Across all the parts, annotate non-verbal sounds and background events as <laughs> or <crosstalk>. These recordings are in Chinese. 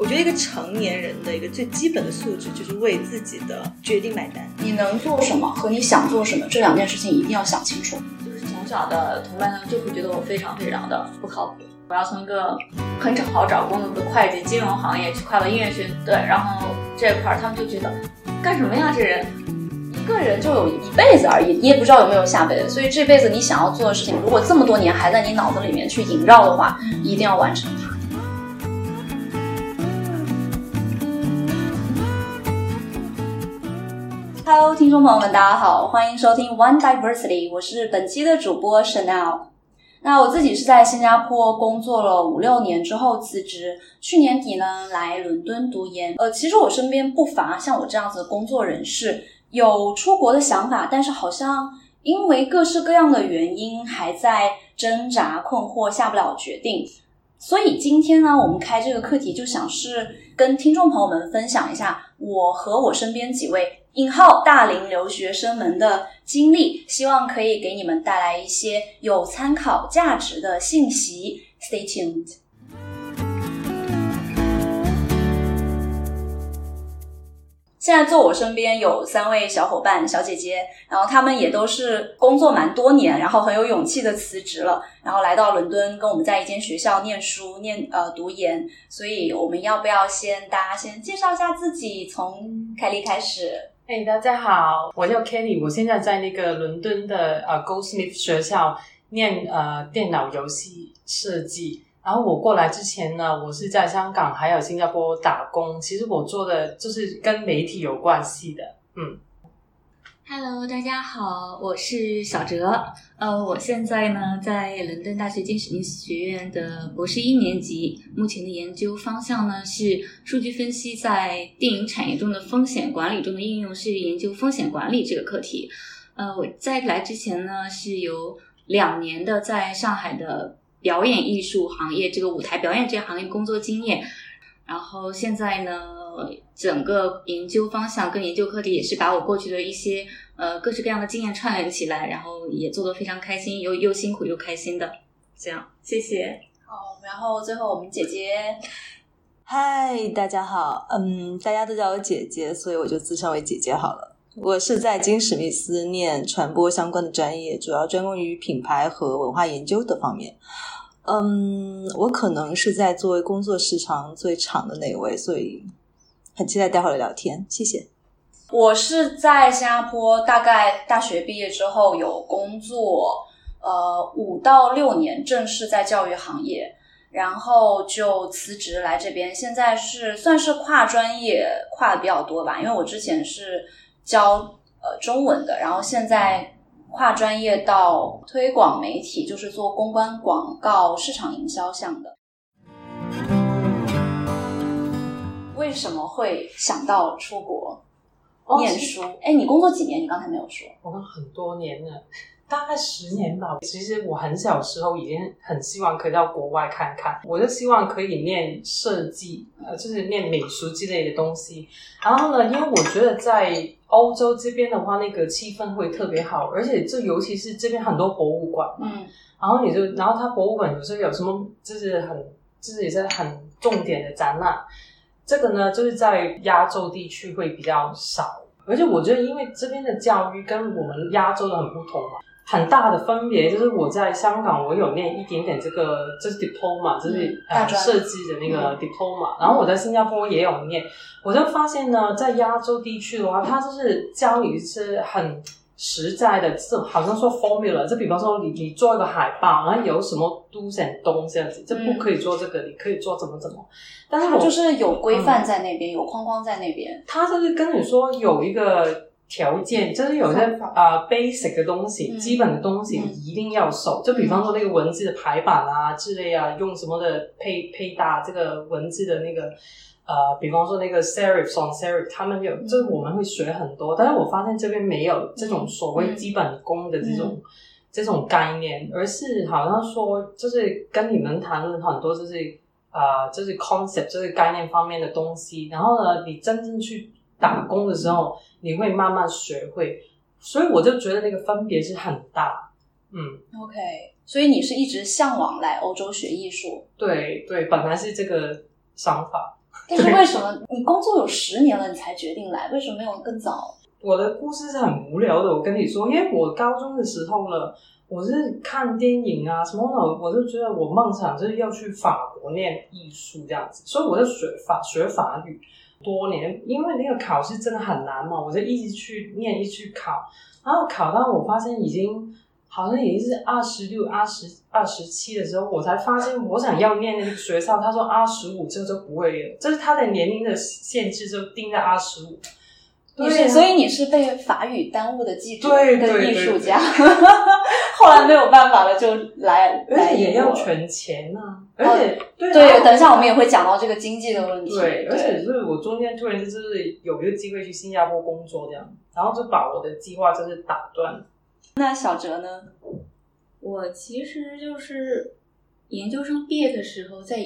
我觉得一个成年人的一个最基本的素质就是为自己的决定买单。你能做什么和你想做什么这两件事情一定要想清楚。就是从小的同伴呢就会觉得我非常非常的不靠谱。我要从一个很好找工作的会计、金融行业去跨到音乐学对，然后这块儿他们就觉得干什么呀？这人一个人就有一辈子而已，你也不知道有没有下辈子。所以这辈子你想要做的事情，如果这么多年还在你脑子里面去萦绕的话，一定要完成它。Hello，听众朋友们，大家好，欢迎收听 One Diversity，我是本期的主播 Chanel。那我自己是在新加坡工作了五六年之后辞职，去年底呢来伦敦读研。呃，其实我身边不乏像我这样子的工作人士，有出国的想法，但是好像因为各式各样的原因还在挣扎困惑，下不了决定。所以今天呢，我们开这个课题就想是跟听众朋友们分享一下我和我身边几位。引号大龄留学生们的经历，希望可以给你们带来一些有参考价值的信息。Stay tuned。现在坐我身边有三位小伙伴、小姐姐，然后他们也都是工作蛮多年，然后很有勇气的辞职了，然后来到伦敦跟我们在一间学校念书、念呃读研。所以我们要不要先大家先介绍一下自己，从凯莉开始？嘿，大家好，我叫 Kenny，我现在在那个伦敦的呃 Goldsmith 学校念呃电脑游戏设计。然后我过来之前呢，我是在香港还有新加坡打工，其实我做的就是跟媒体有关系的，嗯。Hello，大家好，我是小哲。呃，我现在呢在伦敦大学金史密斯学院的博士一年级，目前的研究方向呢是数据分析在电影产业中的风险管理中的应用，是研究风险管理这个课题。呃，我在来之前呢是有两年的在上海的表演艺术行业这个舞台表演这个行业工作经验，然后现在呢。整个研究方向跟研究课题也是把我过去的一些呃各式各样的经验串联起来，然后也做得非常开心，又又辛苦又开心的，这样谢谢。好，然后最后我们姐姐，嗨，大家好，嗯，大家都叫我姐姐，所以我就自称为姐姐好了。我是在金史密斯念传播相关的专业，主要专攻于品牌和文化研究的方面。嗯，我可能是在作为工作时长最长的那位，所以。很期待待会儿的聊天，谢谢。我是在新加坡，大概大学毕业之后有工作，呃，五到六年正式在教育行业，然后就辞职来这边。现在是算是跨专业跨的比较多吧，因为我之前是教呃中文的，然后现在跨专业到推广媒体，就是做公关、广告、市场营销项的。为什么会想到出国念书？哎，你工作几年？你刚才没有说。我很多年了，大概十年吧。其实我很小时候已经很希望可以到国外看看，我就希望可以念设计，呃，就是念美术之类的东西。然后呢，因为我觉得在欧洲这边的话，那个气氛会特别好，而且这尤其是这边很多博物馆，嗯，然后你就，然后它博物馆有时候有什么，就是很，就是也是很重点的展览。这个呢，就是在亚洲地区会比较少，而且我觉得，因为这边的教育跟我们亚洲的很不同嘛，很大的分别就是我在香港，我有念一点点这个，就是 diploma，就是呃设计的那个 diploma，然后我在新加坡也有念，我就发现呢，在亚洲地区的话，它就是教你是很。实在的，这好像说 formula，就比方说你你做一个海报，然后有什么 do and don't 这样子，这不可以做这个，你可以做怎么怎么。但是它就是有规范在那边，有框框在那边。他就是跟你说有一个条件，就是有些啊 basic 的东西，基本的东西你一定要守。就比方说那个文字的排版啊之类啊，用什么的配配搭这个文字的那个。呃，比方说那个 serif on serif，他们有，就是我们会学很多，但是我发现这边没有这种所谓基本功的这种这种概念，而是好像说，就是跟你们谈论很多，就是呃，就是 concept，就是概念方面的东西，然后呢，你真正去打工的时候，你会慢慢学会，所以我就觉得那个分别是很大，嗯，OK，所以你是一直向往来欧洲学艺术？对对，本来是这个想法。但是为什么你工作有十年了，你才决定来？为什么没有更早？我的故事是很无聊的，我跟你说，因为我高中的时候呢，我是看电影啊什么的，我就觉得我梦想就是要去法国念艺术这样子，所以我就学法学法语多年，因为那个考试真的很难嘛，我就一直去念，一直去考，然后考到我发现已经好像已经是二十六、二十二十七的时候，我才发现我想要念那个学校，他说二十五这就不会了，这是他的年龄的限制就定在二十五。你是，所以你是被法语耽误的记者对的艺术家，<laughs> 后来没有办法了，就来而也要存钱啊、而且、对对，啊等一下我们也会讲到这个经济的问题。对，而且就是我中间突然就是有一个机会去新加坡工作这样，然后就把我的计划就是打断。那小哲呢？我其实就是研究生毕业的时候在，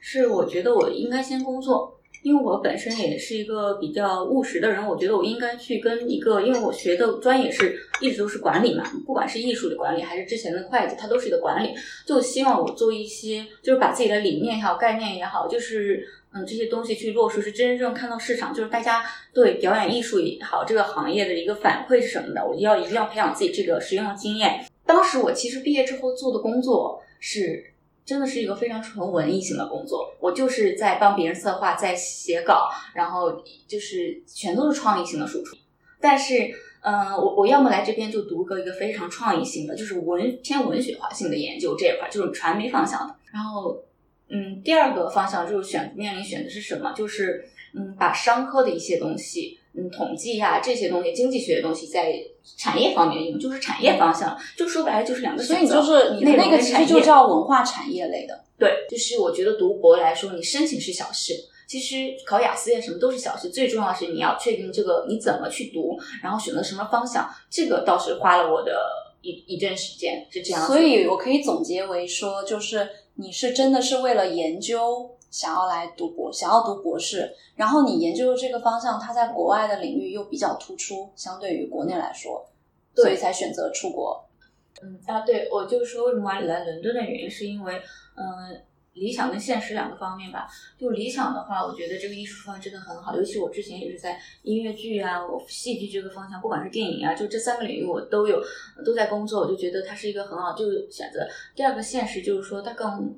是我觉得我应该先工作，因为我本身也是一个比较务实的人，我觉得我应该去跟一个，因为我学的专业是一直都是管理嘛，不管是艺术的管理还是之前的会计，它都是一个管理，就希望我做一些，就是把自己的理念也好、概念也好，就是嗯这些东西去落实，是真正看到市场，就是大家对表演艺术也好这个行业的一个反馈是什么的，我要一定要培养自己这个实用的经验。当时我其实毕业之后做的工作是真的是一个非常纯文艺型的工作，我就是在帮别人策划，在写稿，然后就是全都是创意型的输出。但是，嗯、我我要么来这边就读个一个非常创意性的，就是文偏文学化性的研究这一块，就是传媒方向的。然后，嗯，第二个方向就是选面临选的是什么？就是嗯，把商科的一些东西，嗯，统计呀、这些东西，经济学的东西，在产业方面用，就是产业方向，就说白了就是两个所以选择。你就是你的那个其实就叫文化产业类的。对，就是我觉得读博来说，你申请是小事，其实考雅思呀什么都是小事，最重要的是你要确定这个你怎么去读，然后选择什么方向，这个倒是花了我的一一阵时间，是这样。所以我可以总结为说，就是你是真的是为了研究想要来读博，想要读博士，然后你研究的这个方向，它在国外的领域又比较突出，相对于国内来说，所以才选择出国。嗯啊，对，我就是说为什么来伦敦的原因，是因为嗯、呃理想跟现实两个方面吧。就理想的话，我觉得这个艺术方向真的很好，尤其我之前也是在音乐剧啊、我戏剧这个方向，不管是电影啊，就这三个领域我都有都在工作，我就觉得它是一个很好就选择。第二个现实就是说，它更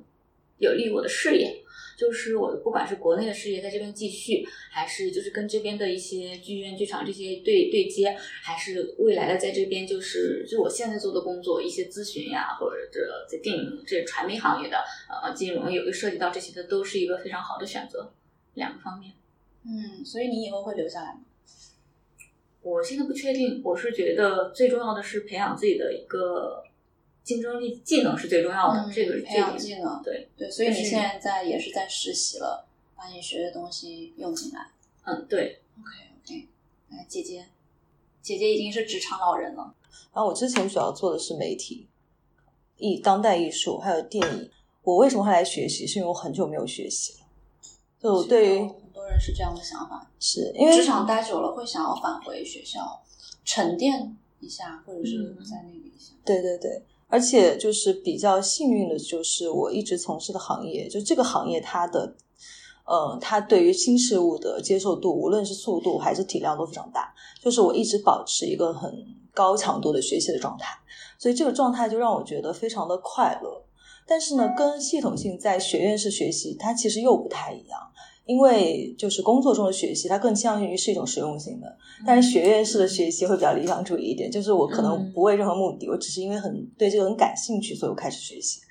有利于我的事业。就是我不管是国内的事业在这边继续，还是就是跟这边的一些剧院、剧场这些对对接，还是未来的在这边就是就我现在做的工作，一些咨询呀，或者这在电影这传媒行业的呃金融有涉及到这些的，都是一个非常好的选择，两个方面。嗯，所以你以后会留下来吗？我现在不确定，我是觉得最重要的是培养自己的一个竞争力，技能是最重要的，嗯这个是培养这点技能对，对，所以你现在在也是在实习了，把你学的东西用进来。嗯，对，OK OK，来姐姐，姐姐已经是职场老人了。然后我之前主要做的是媒体、艺、当代艺术，还有电影。我为什么会来学习？是因为我很久没有学习了。就我对于很多人是这样的想法，是因为职场待久了会想要返回学校沉淀一下，或者是嗯在那个一下。对对对，而且就是比较幸运的，就是我一直从事的行业，就这个行业它的，呃，它对于新事物的接受度，无论是速度还是体量都非常大。就是我一直保持一个很高强度的学习的状态，所以这个状态就让我觉得非常的快乐。但是呢，跟系统性在学院式学习，它其实又不太一样。因为就是工作中的学习，它更倾向于是一种实用性的，但是学院式的学习会比较理想主义一点，就是我可能嗯不为任何目的，我只是因为很对这个很感兴趣，所以我开始学习。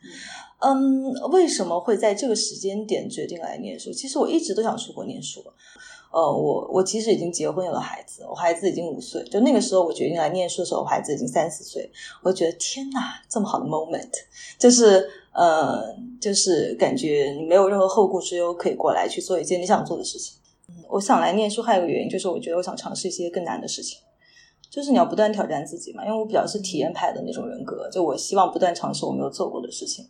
嗯，为什么会在这个时间点决定来念书？其实我一直都想出国念书。呃，我我其实已经结婚有了孩子，我孩子已经五岁，就那个时候我决定来念书的时候，我孩子已经三四岁，我就觉得天哪，这么好的 moment，就是呃，就是感觉你没有任何后顾之忧，可以过来去做一件你想做的事情。嗯，我想来念书还有一个原因就是，我觉得我想尝试一些更难的事情，就是你要不断挑战自己嘛，因为我比较是体验派的那种人格，就我希望不断尝试我没有做过的事情，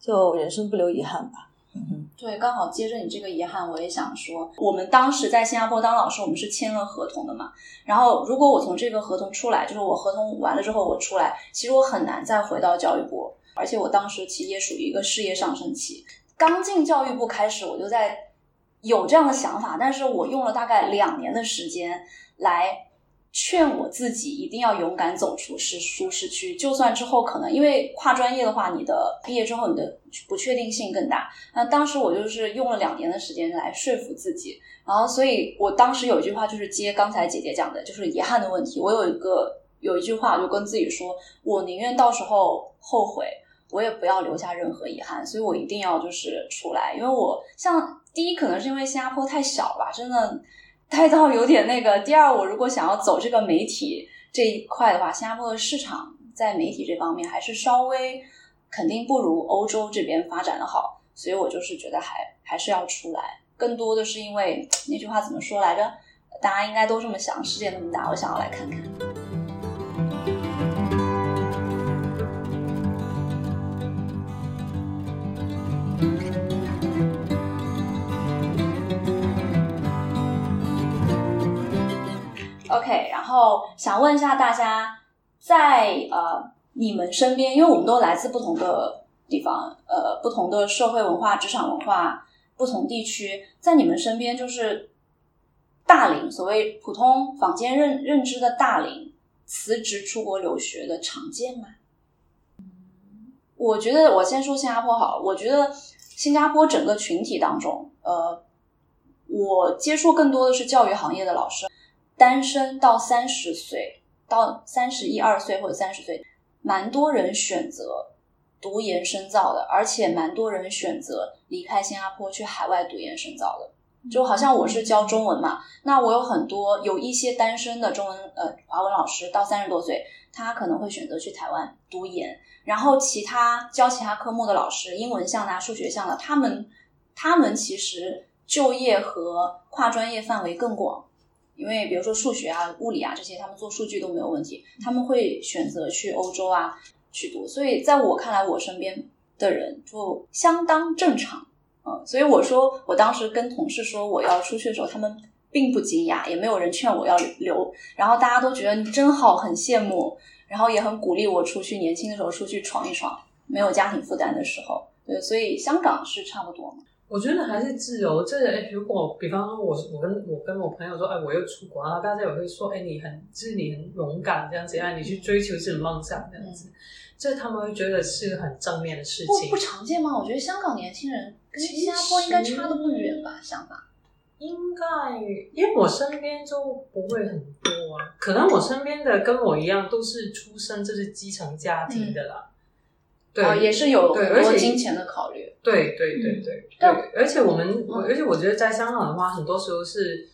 就人生不留遗憾吧。嗯哼。对，刚好接着你这个遗憾，我也想说，我们当时在新加坡当老师，我们是签了合同的嘛。然后，如果我从这个合同出来，就是我合同完了之后我出来，其实我很难再回到教育部，而且我当时其实也属于一个事业上升期。刚进教育部开始，我就在有这样的想法，但是我用了大概两年的时间来劝我自己一定要勇敢走出是舒适区，就算之后可能因为跨专业的话，你的毕业之后你的不确定性更大。那当时我就是用了两年的时间来说服自己，然后所以我当时有一句话就是接刚才姐姐讲的，就是遗憾的问题。我有一个有一句话就跟自己说，我宁愿到时候后悔，我也不要留下任何遗憾，所以我一定要就是出来，因为我像第一可能是因为新加坡太小吧，真的。待到有点那个。第二，我如果想要走这个媒体这一块的话，新加坡的市场在媒体这方面还是稍微肯定不如欧洲这边发展的好，所以我就是觉得还还是要出来。更多的是因为 <tsk> 那句话怎么说来着？大家应该都这么想，世界那么大，我想要来看看。后想问一下大家，在呃你们身边，因为我们都来自不同的地方，呃不同的社会文化、职场文化、不同地区，在你们身边就是大龄，所谓普通坊间认认知的大龄辞职出国留学的常见吗？我觉得我先说新加坡好，我觉得新加坡整个群体当中，呃，我接触更多的是教育行业的老师。单身到三十岁，到三十一二岁或者三十岁，蛮多人选择读研深造的，而且蛮多人选择离开新加坡去海外读研深造的。就好像我是教中文嘛，那我有很多有一些单身的中文呃华文老师，到三十多岁，他可能会选择去台湾读研。然后其他教其他科目的老师，英文项的、数学项的，他们他们其实就业和跨专业范围更广。因为比如说数学啊、物理啊这些，他们做数据都没有问题，他们会选择去欧洲啊去读。所以在我看来，我身边的人就相当正常，嗯，所以我说我当时跟同事说我要出去的时候，他们并不惊讶，也没有人劝我要留，然后大家都觉得你真好，很羡慕，然后也很鼓励我出去，年轻的时候出去闯一闯，没有家庭负担的时候，对，所以香港是差不多嘛。我觉得还是自由。这哎，如果比方说，我我跟我跟我朋友说，哎，我又出国然后大家也会说，哎，你很就是你很勇敢这样子，啊，你去追求自己的梦想这样子，这他们会觉得是很正面的事情。不不常见吗？我觉得香港年轻人跟新加坡应该差的不远吧？想法应该，因为我身边就不会很多啊，可能我身边的跟我一样都是出生就是基层家庭的啦。对，也是有很多金钱的考虑。对对对对对，而且我们，而且我觉得在香港的话，很多时候是，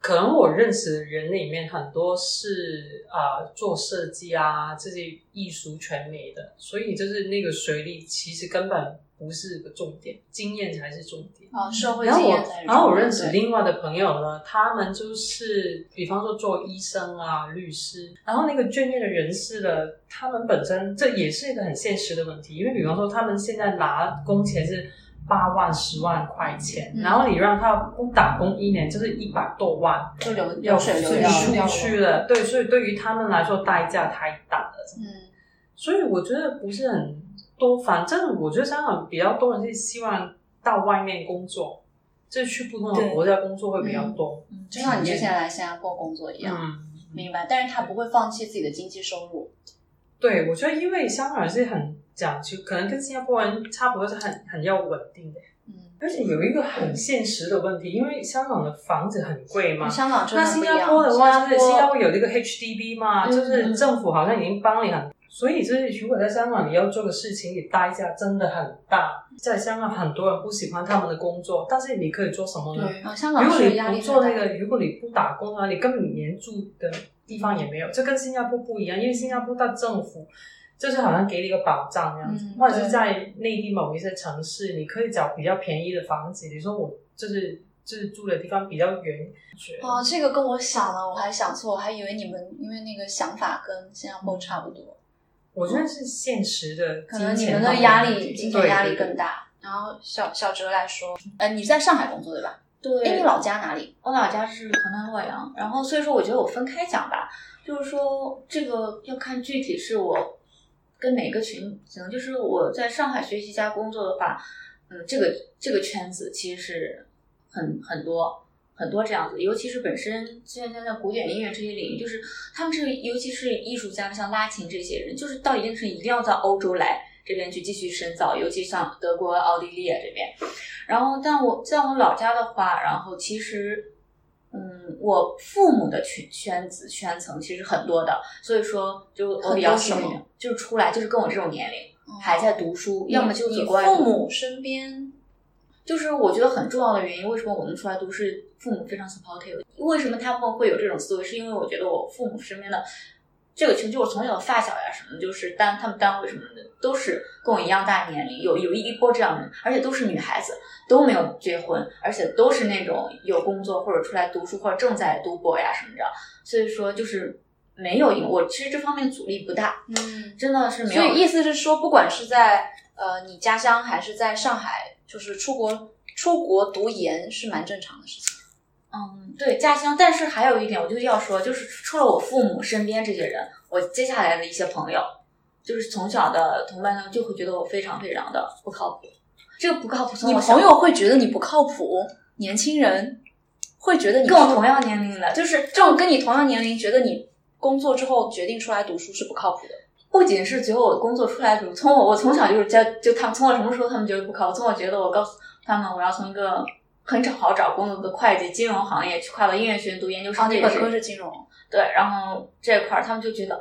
可能我认识的人里面很多是啊做设计啊这些艺术传媒的，所以就是那个学历其实根本。不是个重点，经验才是重点。哦，社会经验才然后我认识另外的朋友呢，他们就是，比方说做医生啊、律师，然后那个专业的人士呢，他们本身这也是一个很现实的问题，因为比方说他们现在拿工钱是八万、十万块钱，然后你让他不打工一年就是一百多万，就流流水流出去了。对，所以对于他们来说代价太大了。嗯，所以我觉得不是很。多，反正我觉得香港比较多人是希望到外面工作，就去不同的国家工作会比较多。嗯，就像你之前来新加坡工作一样，嗯，明白。但是他不会放弃自己的经济收入。对，我觉得因为香港人是很讲究，可能跟新加坡人差不多，是很很要稳定的。嗯，而且有一个很现实的问题，因为香港的房子很贵嘛，香港那新加坡的话，就是新加坡有这个 HDB 嘛，就是政府好像已经帮你很。所以，就是如果在香港你要做的事情，你代价真的很大。在香港，很多人不喜欢他们的工作，但是你可以做什么呢香港？如果你不做那个，如果你不打工啊，你根本连住的地方也没有。这跟新加坡不一样，因为新加坡的政府就是好像给你一个保障这样子，或者是在内地某一些城市，你可以找比较便宜的房子。你说我就是就是住的地方比较远。哦，这个跟我想的我还想错，我还以为你们因为那个想法跟新加坡差不多。我觉得是现实的，可能你们的压力、金钱压力更大。然后小小哲来说，呃，你在上海工作对吧？对。哎，你老家哪里？我老家是河南洛阳。然后所以说，我觉得我分开讲吧，就是说这个要看具体是我跟哪个群可能就是我在上海学习加工作的话，嗯，这个这个圈子其实是很很多很多这样子，尤其是本身现在在古典音乐这些领域，就是他们这个尤其是艺术家，像拉琴这些人，就是到一定程度一定要到欧洲来这边去继续深造，尤其像德国、奥地利这边。然后，但我在我老家的话，然后其实。嗯，我父母的圈圈子圈层其实很多的，所以说就我比较幸运，就是出来就是跟我这种年龄还在读书，要么就父母身边，就是我觉得很重要的原因，为什么我能出来读，是父母非常 supportive。为什么他们会有这种思维？是因为我觉得我父母身边的。这个群就我从小的发小呀什么，就是单他们单位什么的都是跟我一样大年龄，有有一波这样的人，而且都是女孩子，都没有结婚，而且都是那种有工作或者出来读书或者正在读博呀什么的，所以说就是没有因我其实这方面阻力不大，嗯，真的是没有。所以意思是说，不管是在呃你家乡还是在上海，就是出国出国读研是蛮正常的事情。嗯，对家乡，但是还有一点，我就要说，就是除了我父母身边这些人，我接下来的一些朋友，就是从小的同伴呢，就会觉得我非常非常的不靠谱。这个不靠谱，你朋友会觉得你不靠谱，年轻人会觉得你跟我同样年龄的，就是这种跟你同样年龄，觉得你工作之后决定出来读书是不靠谱的。不仅是觉得我工作出来读，从我我从小就是教，就他们从我什么时候他们觉得不靠谱？从我觉得我告诉他们我要从一个。很好找工作的会计、金融行业去跨到音乐学院读研究生，这本科是金融，对，然后这块儿他们就觉得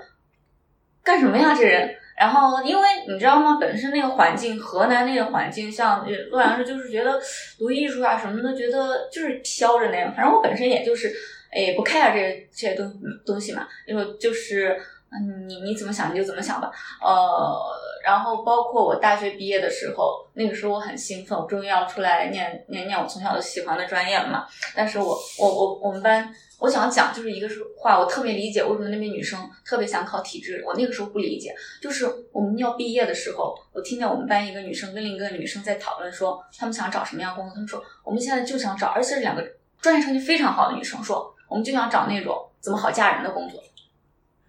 干什么呀这人？然后因为你知道吗？本身那个环境，河南那个环境，像洛阳市，就是觉得读艺术啊什么的，觉得就是飘着那样。反正我本身也就是哎不 care 这这些东东西嘛，因为就是。嗯，你你怎么想你就怎么想吧。呃，然后包括我大学毕业的时候，那个时候我很兴奋，我终于要出来念念念我从小就喜欢的专业了嘛。但是我我我我们班，我想讲就是一个是话，我特别理解为什么那边女生特别想考体制。我那个时候不理解，就是我们要毕业的时候，我听见我们班一个女生跟另一个女生在讨论说，他们想找什么样工作。他们说我们现在就想找，而且是两个专业成绩非常好的女生说，我们就想找那种怎么好嫁人的工作。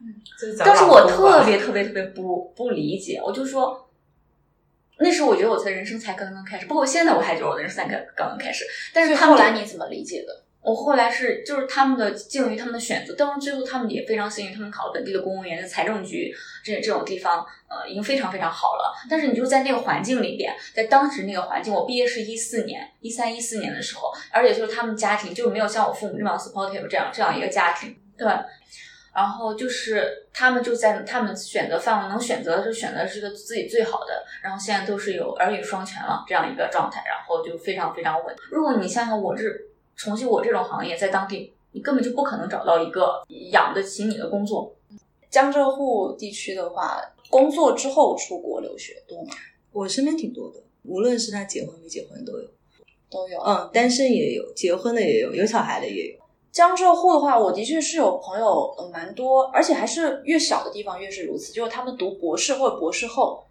嗯，当时我特别特别特别不不理解，我就说，那时候我觉得我的人生才刚刚开始，包括现在我还觉得我的人生才刚刚刚开始。但是后来你怎么理解的？我后来是就是他们的敬于他们的选择，当然最后他们也非常幸运，他们考了本地的公务员、财政局这这种地方，呃，已经非常非常好了。但是你就在那个环境里边，在当时那个环境，我毕业是一四年，一三一四年的时候，而且就是他们家庭就没有像我父母这样 supportive 这样这样一个家庭，对。然后就是他们就在他们选择范围能选择的就选择是个自己最好的，然后现在都是有儿女双全了这样一个状态，然后就非常非常稳。如果你想想我这重庆我这种行业在当地，你根本就不可能找到一个养得起你的工作。江浙沪地区的话，工作之后出国留学多吗？我身边挺多的，无论是他结婚没结婚都有，都有。嗯，单身也有，结婚的也有，有小孩的也有。江浙沪的话，我的确是有朋友，呃，蛮多，而且还是越小的地方越是如此。就是他们读博士或者博士后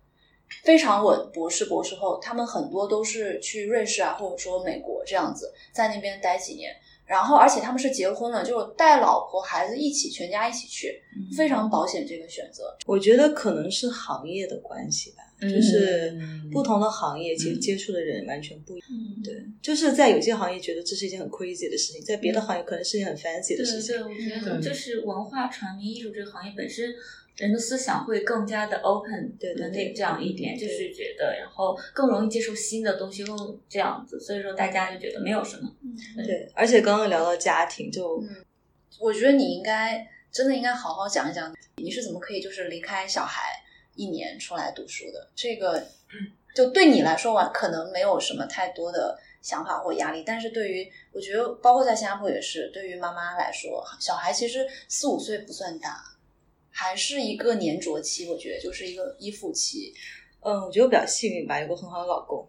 非常稳，博士博士后，他们很多都是去瑞士啊，或者说美国这样子，在那边待几年。然后，而且他们是结婚了，就带老婆孩子一起，全家一起去，非常保险这个选择。我觉得可能是行业的关系吧。就是不同的行业，其实接触的人完全不一样。对，就是在有些行业觉得这是一件很 crazy 的事情，在别的行业可能是一件很 fancy 的事情。对，我觉得就是文化传媒艺术这个行业本身，人的思想会更加的 open，对对那这样一点，就是觉得然后更容易接受新的东西，更这样子，所以说大家就觉得没有什么。对，而且刚刚聊到家庭，就我觉得你应该真的应该好好讲一讲，你是怎么可以就是离开小孩。一年出来读书的这个，就对你来说，完可能没有什么太多的想法或压力。但是对于我觉得，包括在新加坡也是，对于妈妈来说，小孩其实四五岁不算大，还是一个粘着期。我觉得就是一个依附期。嗯，我觉得我比较幸运吧，有个很好的老公，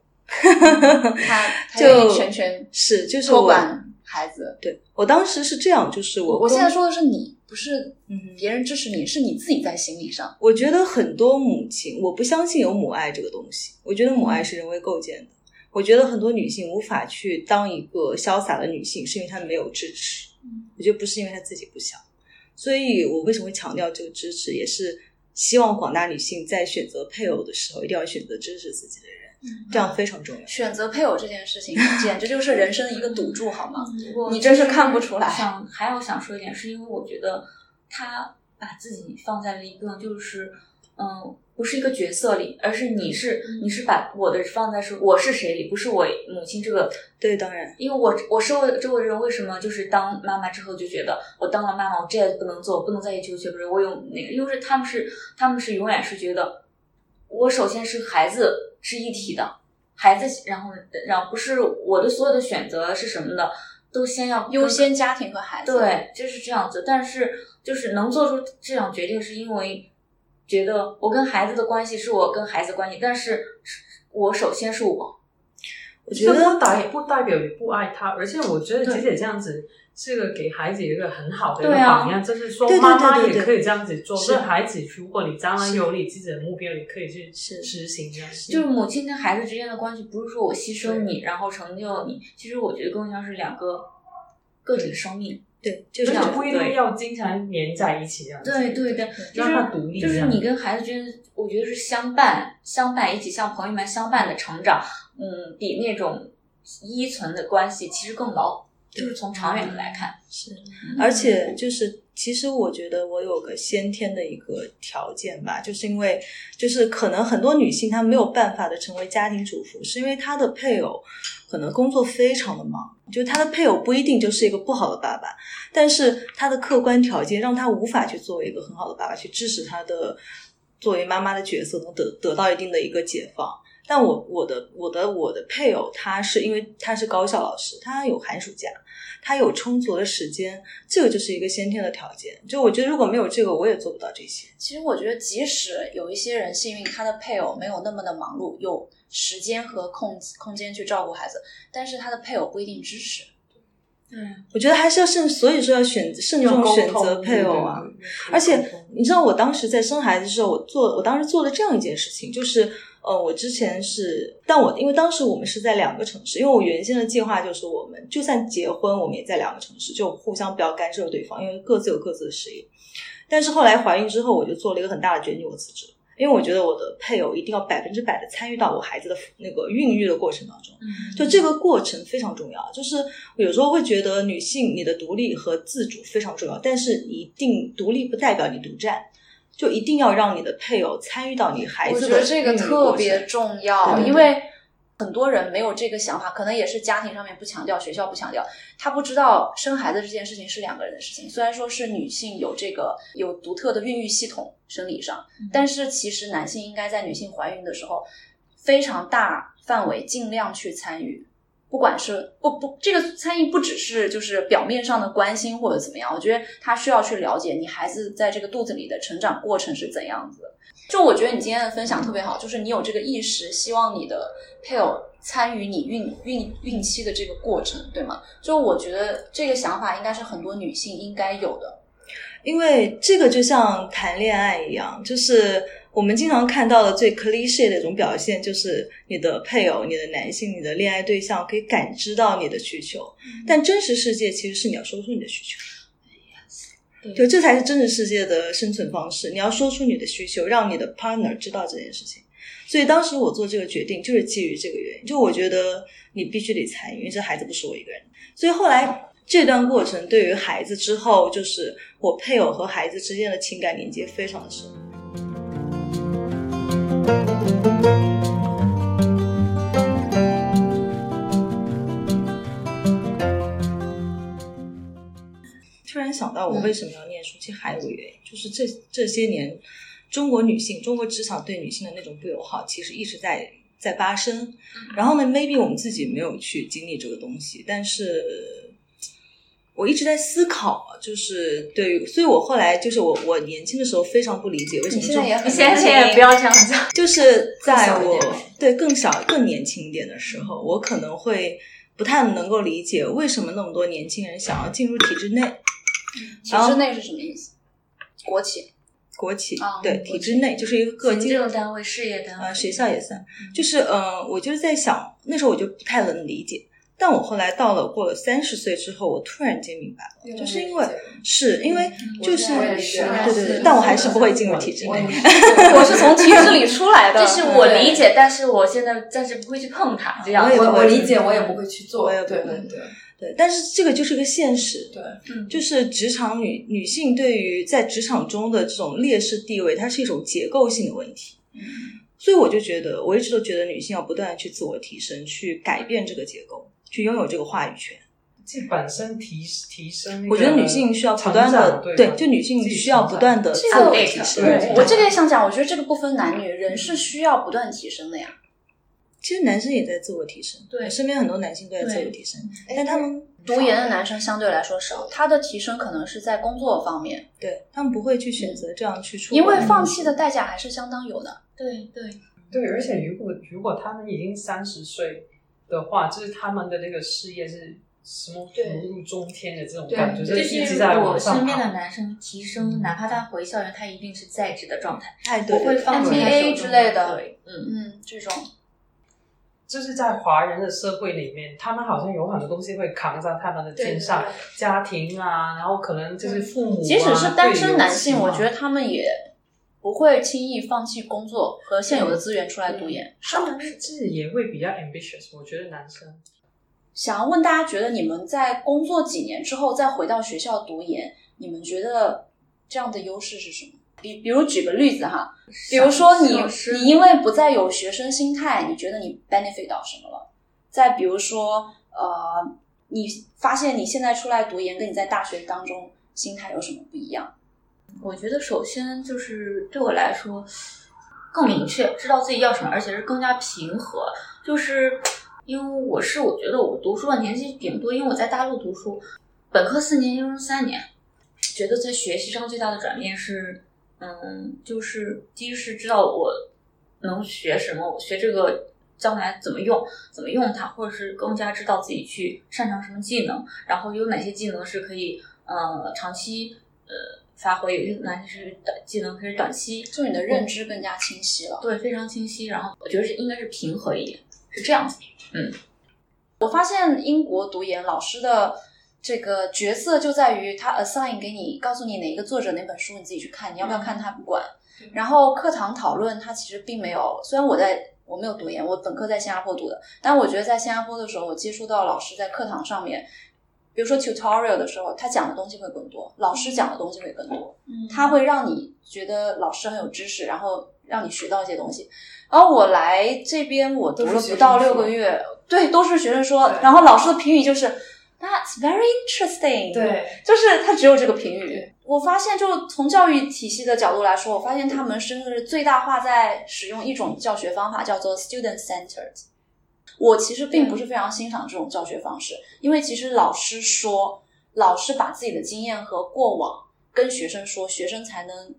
他 <laughs> 就全权是就是托管孩子。对我当时是这样，就是我我现在说的是你。不是，嗯，别人支持你，是你自己在心理上。我觉得很多母亲，我不相信有母爱这个东西。我觉得母爱是人为构建的。我觉得很多女性无法去当一个潇洒的女性，是因为她没有支持。我觉得不是因为她自己不想。所以我为什么会强调这个支持，也是希望广大女性在选择配偶的时候，一定要选择支持自己的人。这样非常重要。选择配偶这件事情，简直就是人生的一个赌注，好吗？你真是看不出来想还有想说一点，是因为我觉得他把自己放在了一个就是嗯，不是一个角色里，而是你是你是把我的放在是我是谁里，不是我母亲这个。对，当然，因为我我周围周围人为什么就是当妈妈之后就觉得我当了妈妈，我这也不能做，不能再去求学，不是我有那个，因为是他们是他们是永远是觉得我首先是孩子是一体的。孩子，然后，然后不是我的所有的选择是什么的，都先要优先家庭和孩子。对，就是这样子。但是，就是能做出这样决定，是因为觉得我跟孩子的关系是我跟孩子关系，但是我首先是我。我觉得不代不代表你不爱他，而且我觉得姐姐这样子。是个给孩子一个很好的一个榜样，就是说妈妈也可以这样子做。是孩子，如果你将来有你自己的目标，你可以去实行这样。就是母亲跟孩子之间的关系，不是说我牺牲你，然后成就你。其实我觉得更像是两个个体的生命。对，就是不一定要经常黏在一起这样。对对对，让他独立。就是你跟孩子之间，我觉得是相伴，相伴一起像朋友们相伴的成长。嗯，比那种依存的关系其实更牢。就是从长远的来看，是，而且就是，其实我觉得我有个先天的一个条件吧，就是因为，就是可能很多女性她没有办法的成为家庭主妇，是因为她的配偶可能工作非常的忙，就她的配偶不一定就是一个不好的爸爸，但是他的客观条件让他无法去作为一个很好的爸爸，去支持他的作为妈妈的角色能得得到一定的一个解放。但我我的我的我的配偶，他是因为他是高校老师，他有寒暑假，他有充足的时间，这个就是一个先天的条件。就我觉得如果没有这个，我也做不到这些。其实我觉得，即使有一些人幸运，他的配偶没有那么的忙碌，有时间和空空间去照顾孩子，但是他的配偶不一定支持。嗯，我觉得还是要慎，所以说要选慎重选择配偶啊。而且你知道，我当时在生孩子的时候，我做我当时做了这样一件事情，就是。呃，我之前是，但我因为当时我们是在两个城市，因为我原先的计划就是我们就算结婚，我们也在两个城市，就互相不要干涉对方，因为各自有各自的事业。但是后来怀孕之后，我就做了一个很大的决定，我辞职，因为我觉得我的配偶一定要百分之百的参与到我孩子的那个孕育的过程当中，就这个过程非常重要。就是有时候会觉得女性你的独立和自主非常重要，但是一定独立不代表你独占。就一定要让你的配偶参与到你孩子的我觉得这个特别重要，因为很多人没有这个想法，可能也是家庭上面不强调，学校不强调，他不知道生孩子这件事情是两个人的事情。虽然说是女性有这个有独特的孕育系统，生理上，但是其实男性应该在女性怀孕的时候，非常大范围尽量去参与。不管是不不，这个参与不只是就是表面上的关心或者怎么样，我觉得他需要去了解你孩子在这个肚子里的成长过程是怎样子。就我觉得你今天的分享特别好，就是你有这个意识，希望你的配偶参与你孕孕孕期的这个过程，对吗？就我觉得这个想法应该是很多女性应该有的，因为这个就像谈恋爱一样，就是。我们经常看到的最 cliche 的一种表现，就是你的配偶、你的男性、你的恋爱对象可以感知到你的需求，但真实世界其实是你要说出你的需求。就这才是真实世界的生存方式。你要说出你的需求，让你的 partner 知道这件事情。所以当时我做这个决定，就是基于这个原因。就我觉得你必须得参与，因为这孩子不是我一个人。所以后来这段过程对于孩子之后，就是我配偶和孩子之间的情感连接非常的深。想到，我为什么要念书？其实还有个原因，就是这这些年，中国女性、中国职场对女性的那种不友好，其实一直在在发生。然后呢，maybe 我们自己没有去经历这个东西，但是。我一直在思考，就是对于，所以我后来就是我我年轻的时候非常不理解为什么现在也很现在也不要这样子，<laughs> 就是在我对更小更年轻一点的时候，我可能会不太能够理解为什么那么多年轻人想要进入体制内。体制内是什么意思？国企，国企对体制内就是一个各行政单位、事业单位，呃，学校也算。就是呃，我就是在想，那时候我就不太能理解。但我后来到了过了三十岁之后，我突然间明白了，就是因为是因为就是是对对对，但我还是不会进入体制内。<laughs> 我是从体制里出来的，这是我理解，但是我现在暂时不会去碰它。这样我也我我理解，我也不会去做，对对对对，但是这个就是个现实，对，就是职场女女性对于在职场中的这种劣势地位，它是一种结构性的问题。所以我就觉得，我一直都觉得女性要不断的去自我提升，去改变这个结构，去拥有这个话语权。这本身提提升我觉得女性需要不断的，对对，就女性需要不断的自我提升。对我这个也想讲，我觉得这个不分男女，人是需要不断提升的呀。其实男生也在自我提升，对身边很多男性都在自我提升，但他们读研的男生相对来说少，他的提升可能是在工作方面，对他们不会去选择这样去出国，因为放弃的代价还是相当有的。对对，对，而且如果如果他们已经三十岁的话，就是他们的那个事业是什么对如日中天的这种感觉，就是一直在我往上身边的。男生提升，哪怕他回校园，他一定是在职的状态，哎，对不会放弃他 MBA 之类的，嗯，嗯，这种就是在华人的社会里面，他们好像有很多东西会扛在他们的肩上，家庭啊，然后可能就是父母、啊，即使是单身男性，我觉得他们也不会轻易放弃工作和现有的资源出来读研。他们自己也会比较 ambitious。我觉得男生想要问大家，觉得你们在工作几年之后再回到学校读研，你们觉得这样的优势是什么？比比如举个例子哈，比如说你你因为不再有学生心态，你觉得你 benefit 到什么了？再比如说呃，你发现你现在出来读研，跟你在大学当中心态有什么不一样？我觉得首先就是对我来说更明确，知道自己要什么，而且是更加平和。就是因为我是我觉得我读书的年纪顶多，因为我在大陆读书，本科四年，研究生三年，觉得在学习上最大的转变是，嗯，就是第一是知道我能学什么，我学这个将来怎么用，怎么用它，或者是更加知道自己去擅长什么技能，然后有哪些技能是可以呃长期呃发挥，有些哪些是短技能可以短期，就你的认知更加清晰了。对，非常清晰。然后我觉得是应该是平和一点，是这样子。嗯我发现英国读研老师的这个角色就在于他 assign 给你，告诉你哪一个作者哪本书你自己去看，你要不要看他不管。然后课堂讨论他其实并没有，虽然我在我没有读研，我本科在新加坡读的，但我觉得在新加坡的时候，我接触到老师在课堂上面，比如说 tutorial 的时候，他讲的东西会更多，老师讲的东西会更多。嗯他会让你觉得老师很有知识，然后让你学到一些东西。然后我来这边，我读了不到六个月，对，都是学生说，然后老师的评语就是 That's very interesting，，对，就是它只有这个评语。我发现，就从教育体系的角度来说，我发现他们真的是最大化在使用一种教学方法，叫做 student centered。我其实并不是非常欣赏这种教学方式，因为其实老师说，老师把自己的经验和过往跟学生说，学生才能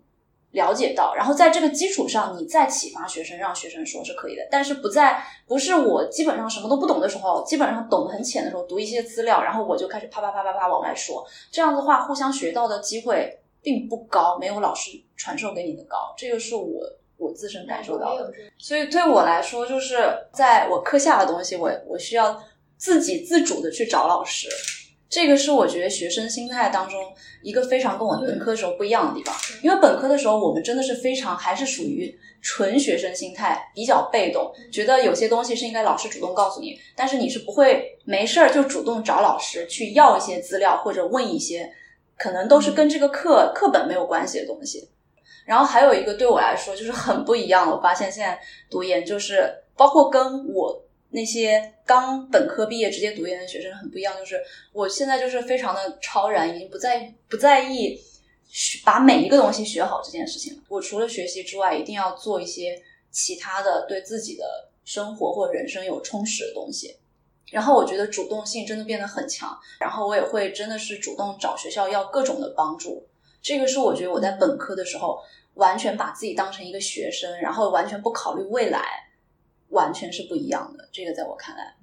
了解到，然后在这个基础上，你再启发学生，让学生说是可以的。但是不在不是我基本上什么都不懂的时候，基本上懂得很浅的时候，读一些资料，然后我就开始啪啪啪啪啪往外说，这样的话，互相学到的机会并不高，没有老师传授给你的高。这个是我我自身感受到的。所以对我来说，就是在我课下的东西，我我需要自己自主的去找老师。这个是我觉得学生心态当中一个非常跟我本科的时候不一样的地方，因为本科的时候我们真的是非常还是属于纯学生心态，比较被动，觉得有些东西是应该老师主动告诉你，但是你是不会没事儿就主动找老师去要一些资料或者问一些可能都是跟这个课课本没有关系的东西。然后还有一个对我来说就是很不一样的，我发现现在读研就是包括跟我那些刚本科毕业直接读研的学生很不一样，就是我现在就是非常的超然，已经不在不在意把每一个东西学好这件事情了。我除了学习之外，一定要做一些其他的对自己的生活或者人生有充实的东西。然后我觉得主动性真的变得很强，然后我也会真的是主动找学校要各种的帮助。这个是我觉得我在本科的时候完全把自己当成一个学生，然后完全不考虑未来，完全是不一样的。这个在我看来，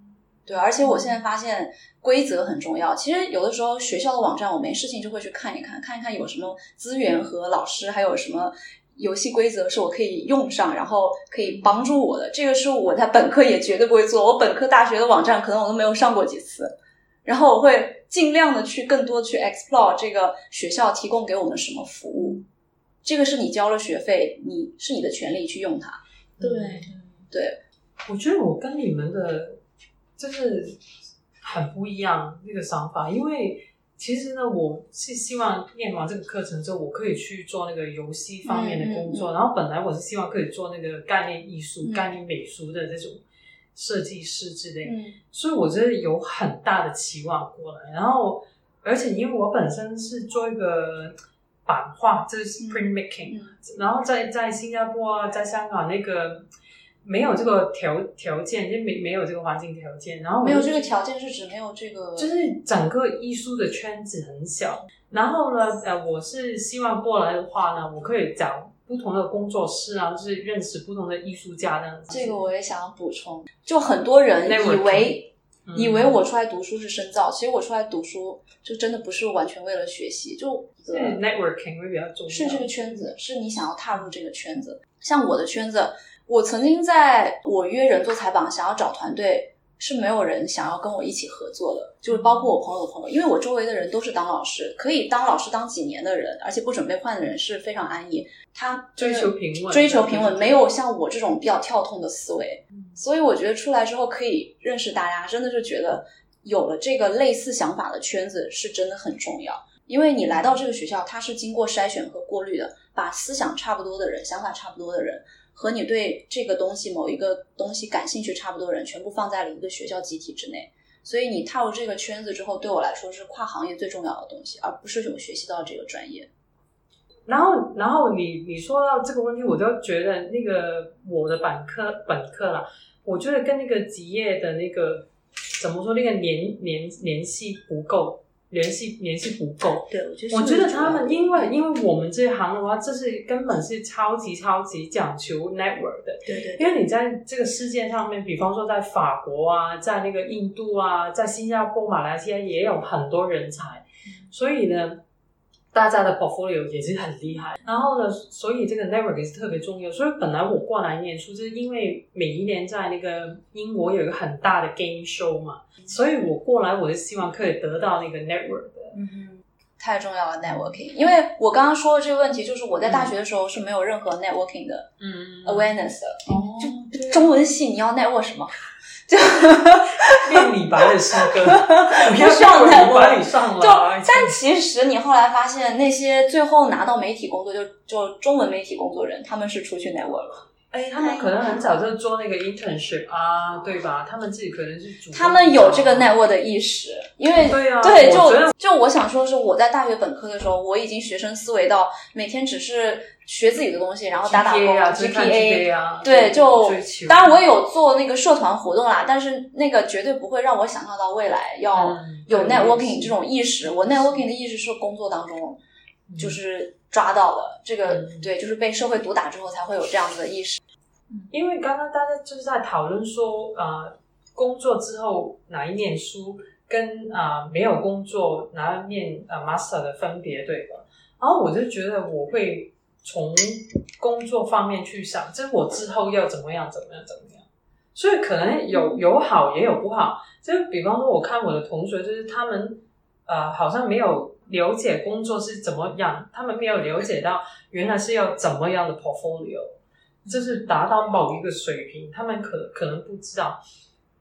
对，而且我现在发现规则很重要。其实有的时候学校的网站我没事情就会去看一看，看一看有什么资源和老师，还有什么游戏规则是我可以用上，然后可以帮助我的。这个是我在本科也绝对不会做。我本科大学的网站可能我都没有上过几次，然后我会尽量的去更多去 explore 这个学校提供给我们什么服务。这个是你交了学费，你是你的权利去用它。对对，我觉得我跟你们的就是很不一样那个想法，因为其实呢，我是希望念完这个课程之后，我可以去做那个游戏方面的工作。嗯嗯嗯然后本来我是希望可以做那个概念艺术、嗯概念美术的这种设计师之类。嗯所以我觉得有很大的期望过来。然后，而且因为我本身是做一个版画，就是 print making，、嗯然后在在新加坡啊，在香港那个没有这个条条件，就没没有这个环境条件，然后没有这个条件是指没有这个，就是整个艺术的圈子很小。然后呢，呃，我是希望过来的话呢，我可以找不同的工作室啊，就是认识不同的艺术家这样子。这个我也想要补充，就很多人以为嗯以为我出来读书是深造，其实我出来读书就真的不是完全为了学习，就是 networking 会比较重要。是这个圈子，是你想要踏入这个圈子。像我的圈子，我曾经在我约人做采访，想要找团队，是没有人想要跟我一起合作的，就是包括我朋友的朋友，因为我周围的人都是当老师，可以当老师当几年的人，而且不准备换的人是非常安逸。他追求平稳，追求平稳，没有像我这种比较跳痛的思维。嗯所以我觉得出来之后可以认识大家，真的是觉得有了这个类似想法的圈子是真的很重要。因为你来到这个学校，它是经过筛选和过滤的，把思想差不多的人、想法差不多的人和你对这个东西某一个东西感兴趣差不多的人，全部放在了一个学校集体之内。所以你踏入这个圈子之后，对我来说是跨行业最重要的东西，而不是我学习到这个专业。然后，然后你你说到这个问题，我就觉得那个我的本科本科啦，我觉得跟那个职业的那个怎么说，那个联联联系不够，联系联系不够。对，我觉得我觉得他们，因为因为我们这行的话，这是根本是超级超级讲求 network 的，对对因为你在这个世界上面，比方说在法国啊，在那个印度啊，在新加坡、马来西亚也有很多人才，所以呢，大家的 portfolio 也是很厉害。然后呢，所以这个 network 也是特别重要。所以本来我过来念书，就是因为每一年在那个英国有一个很大的 game show 嘛，所以我过来我是希望可以得到那个 network 的。嗯太重要了，networking。因为我刚刚说的这个问题，就是我在大学的时候是没有任何 networking 的嗯 awareness 的。哦，就中文系你要 network 什么？<laughs> 念李白的诗歌，<laughs> 不要需要叫李白你上就。但其实你后来发现，那些最后拿到媒体工作，就就中文媒体工作人，他们是出去 network 了。哎，他们可能很早就做那个 internship 啊，对吧？他们自己可能是主他们有这个 network 的意识，因为对啊对，我就就我想说的是，我在大学本科的时候，我已经学生思维到每天只是学自己的东西，然后打打工 GPA 啊，对，就当然我也有做那个社团活动啦，但是那个绝对不会让我想象到未来要嗯有 networking 这种意识。我 networking 的意识是工作当中就是抓到的，这个嗯对，就是被社会毒打之后才会有这样子的意识。因为刚刚大家就是在讨论说，呃，工作之后哪一念书，跟啊、呃没有工作哪一念呃 master 的分别，对吧？然后我就觉得我会从工作方面去想，就是我之后要怎么样，怎么样，怎么样。所以可能有有好也有不好，就是比方说，我看我的同学，就是他们呃好像没有了解工作是怎么样，他们没有了解到原来是要怎么样的 portfolio。就是达到某一个水平，他们可可能不知道。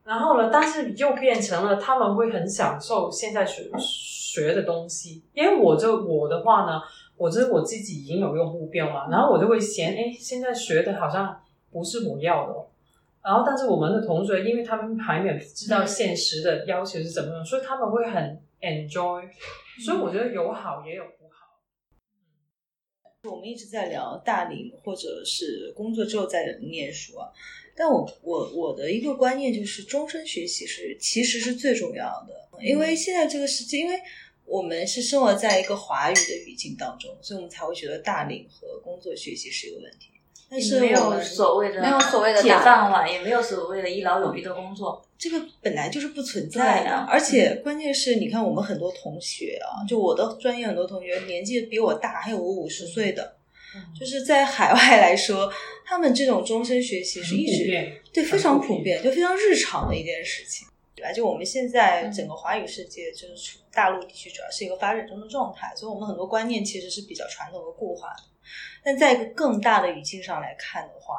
然后呢，但是又变成了他们会很享受现在学学的东西。因为我就我的话呢，我就是我自己已经有一个目标嘛，然后我就会嫌，哎，现在学的好像不是我要的、哦。然后，但是我们的同学，因为他们还没有知道现实的要求是怎么样，所以他们会很 enjoy。所以我觉得有好也有不好。我们一直在聊大龄或者是工作之后再念书啊，但我我我的一个观念就是终身学习是其实是最重要的，因为现在这个世界，因为我们是生活在一个华语的语境当中，所以我们才会觉得大龄和工作学习是一个问题。但是没有所谓的没有所谓的铁饭碗，也没有所谓的一劳永逸的工作。这个本来就是不存在的，啊而且关键是，你看我们很多同学啊，就我的专业很多同学年纪比我大，还有我五十岁的，就是在海外来说，他们这种终身学习是一直对非常普遍，就非常日常的一件事情，对吧？就我们现在整个华语世界，就是大陆地区主要是一个发展中的状态，所以我们很多观念其实是比较传统和固化的。但在一个更大的语境上来看的话，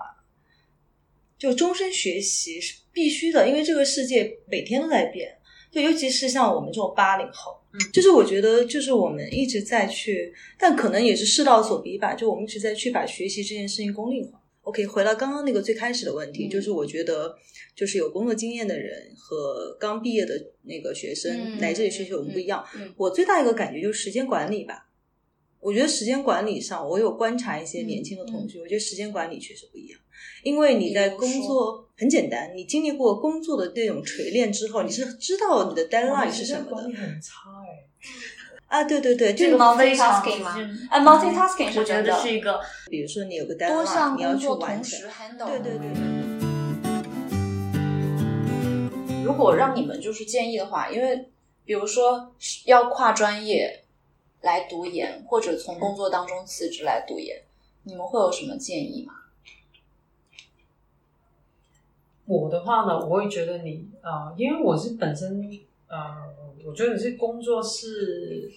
就终身学习是必须的，因为这个世界每天都在变。就尤其是像我们这种八零后，嗯，就是我觉得，就是我们一直在去，但可能也是世道所逼吧，就我们一直在去把学习这件事情功利化。OK，回到刚刚那个最开始的问题，就是我觉得，就是有工作经验的人和刚毕业的那个学生来这里学习，我们不一样。我最大一个感觉就是时间管理吧。我觉得时间管理上，我有观察一些年轻的同学，我觉得时间管理确实不一样。因为你在工作很简单，你经历过工作的这种锤炼之后，你是知道你的 deadline 是什么的。管理很差哎。啊，对对对，这个 multitasking 吗？啊，multitasking 我觉得是一个，比如说你有个 deadline，你要去完成。对对对。如果让你们就是建议的话，因为比如说要跨专业来读研，或者从工作当中辞职来读研，你们会有什么建议吗？我的话呢，我会觉得你啊，因为我是本身，呃，我觉得你是工作是，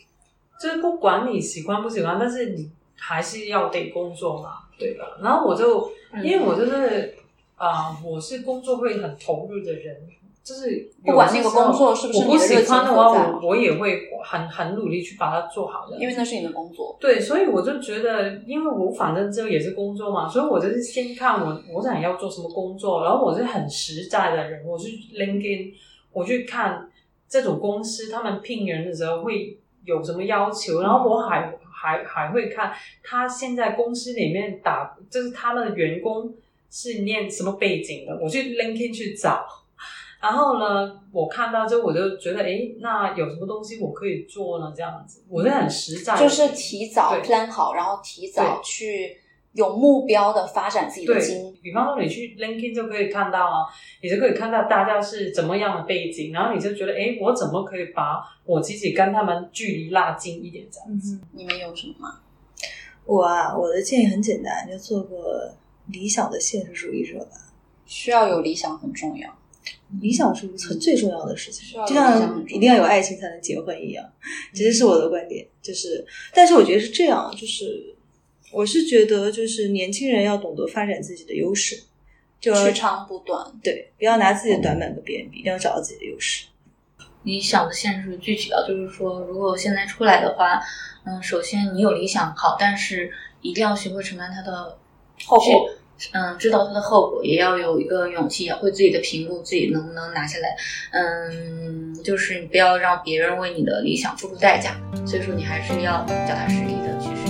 就是不管你喜欢不喜欢，但是你还是要得工作嘛，对吧？然后我就，因为我就是啊，我是工作会很投入的人。就是不管那个工作是不是我不喜欢的话，我我也会很很努力去把它做好的，因为那是你的工作。对，所以我就觉得，因为我反正这也是工作嘛，所以我就是先看我我想要做什么工作，然后我是很实在的人，我去 LinkedIn，我去看这种公司他们聘人的时候会有什么要求，然后我还还还会看他现在公司里面打，就是他们的员工是念什么背景的，我去 LinkedIn 去找。然后呢，我看到之后我就觉得，哎，那有什么东西我可以做呢？这样子，我是很实在，就是提早 plan 好，然后提早去有目标的发展自己的经。比方说，你去 LinkedIn 就可以看到啊，你就可以看到大家是怎么样的背景，然后你就觉得，哎，我怎么可以把我自己跟他们距离拉近一点？这样子，你们有什么吗？我啊，我的建议很简单，就做个理想的现实主义者吧。需要有理想很重要。理想是很最重要的事情，就像一定要有爱情才能结婚一样。其实是我的观点，就是，但是我觉得是这样，就是我是觉得，就是年轻人要懂得发展自己的优势，就取长补短，对，不要拿自己的短板跟别人比，一定要找到自己的优势。理想的现实具体到就是说，如果现在出来的话，嗯，首先你有理想好，但是一定要学会承担它的后果。嗯，知道它的后果，也要有一个勇气，也会自己的评估自己能不能拿下来。嗯，就是你不要让别人为你的理想付出代价。所以说，你还是要脚踏实地的去。